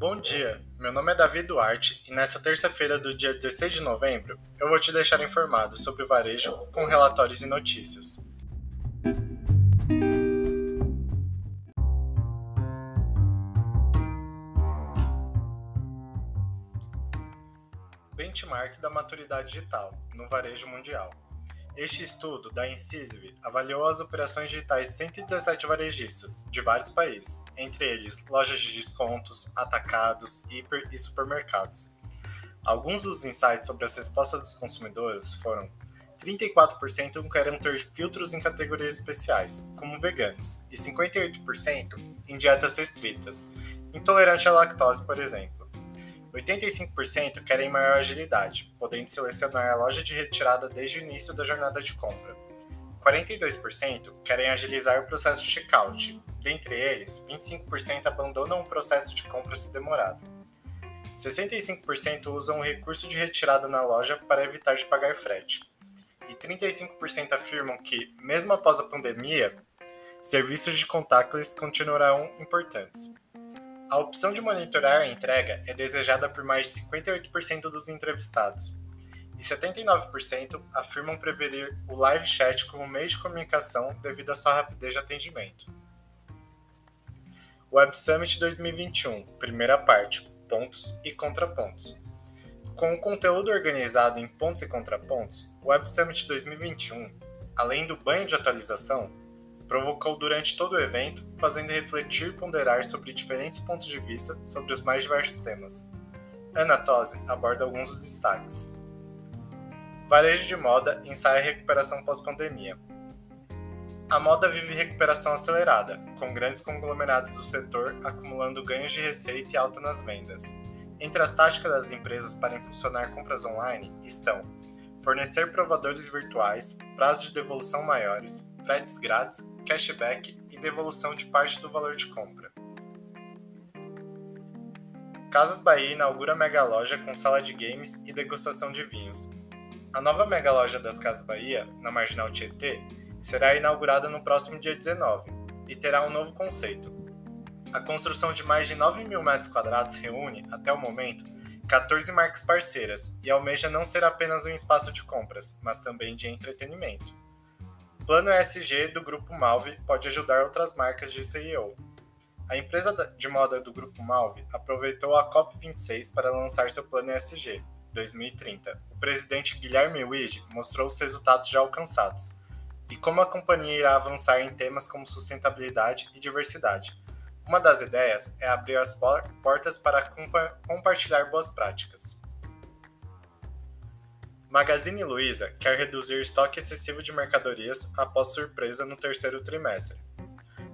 Bom dia, meu nome é Davi Duarte e nesta terça-feira do dia 16 de novembro eu vou te deixar informado sobre o varejo com relatórios e notícias. Benchmark da maturidade digital no varejo mundial. Este estudo da Incisive avaliou as operações digitais de 117 varejistas de vários países, entre eles lojas de descontos, atacados, hiper e supermercados. Alguns dos insights sobre as respostas dos consumidores foram 34% querem ter filtros em categorias especiais, como veganos, e 58% em dietas restritas, intolerante à lactose, por exemplo. 85% querem maior agilidade, podendo selecionar a loja de retirada desde o início da jornada de compra. 42% querem agilizar o processo de checkout, dentre eles, 25% abandonam o processo de compra se demorado. 65% usam o recurso de retirada na loja para evitar de pagar frete. E 35% afirmam que, mesmo após a pandemia, serviços de contactless continuarão importantes. A opção de monitorar a entrega é desejada por mais de 58% dos entrevistados, e 79% afirmam preferir o live chat como meio de comunicação devido à sua rapidez de atendimento. Web Summit 2021, primeira parte, pontos e contrapontos. Com o conteúdo organizado em pontos e contrapontos, o Web Summit 2021, além do banho de atualização, provocou durante todo o evento, fazendo refletir e ponderar sobre diferentes pontos de vista sobre os mais diversos temas. Ana Tosi aborda alguns dos destaques. Varejo de moda ensaia recuperação pós-pandemia. A moda vive recuperação acelerada, com grandes conglomerados do setor acumulando ganhos de receita e alta nas vendas. Entre as táticas das empresas para impulsionar compras online estão fornecer provadores virtuais, prazos de devolução maiores, fretes grátis, cashback e devolução de parte do valor de compra. Casas Bahia inaugura mega loja com sala de games e degustação de vinhos. A nova mega loja das Casas Bahia, na Marginal Tietê, será inaugurada no próximo dia 19 e terá um novo conceito. A construção de mais de 9 mil metros quadrados reúne, até o momento, 14 marcas parceiras e almeja não ser apenas um espaço de compras, mas também de entretenimento. Plano ESG do Grupo Malve pode ajudar outras marcas de CEO. A empresa de moda do Grupo Malve aproveitou a COP26 para lançar seu plano ESG 2030. O presidente Guilherme Wige mostrou os resultados já alcançados e como a companhia irá avançar em temas como sustentabilidade e diversidade, uma das ideias é abrir as portas para compa compartilhar boas práticas. Magazine Luiza quer reduzir estoque excessivo de mercadorias após surpresa no terceiro trimestre.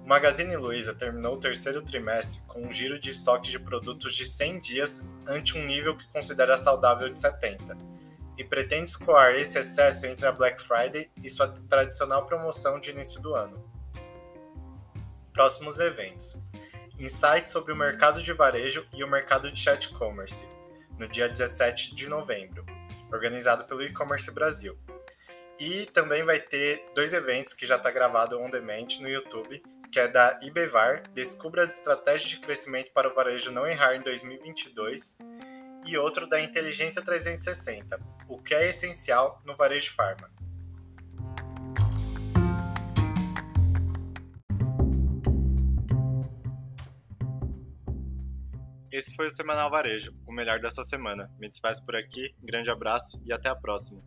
O Magazine Luiza terminou o terceiro trimestre com um giro de estoque de produtos de 100 dias ante um nível que considera saudável de 70, e pretende escoar esse excesso entre a Black Friday e sua tradicional promoção de início do ano. Próximos eventos insights sobre o mercado de varejo e o mercado de chat commerce, no dia 17 de novembro, organizado pelo E-Commerce Brasil. E também vai ter dois eventos que já está gravado on demand no YouTube, que é da IBEVAR, Descubra as estratégias de crescimento para o varejo não errar em 2022, e outro da Inteligência 360, o que é essencial no varejo farma. Esse foi o Semanal Varejo, o melhor dessa semana. Me despeço por aqui, grande abraço e até a próxima.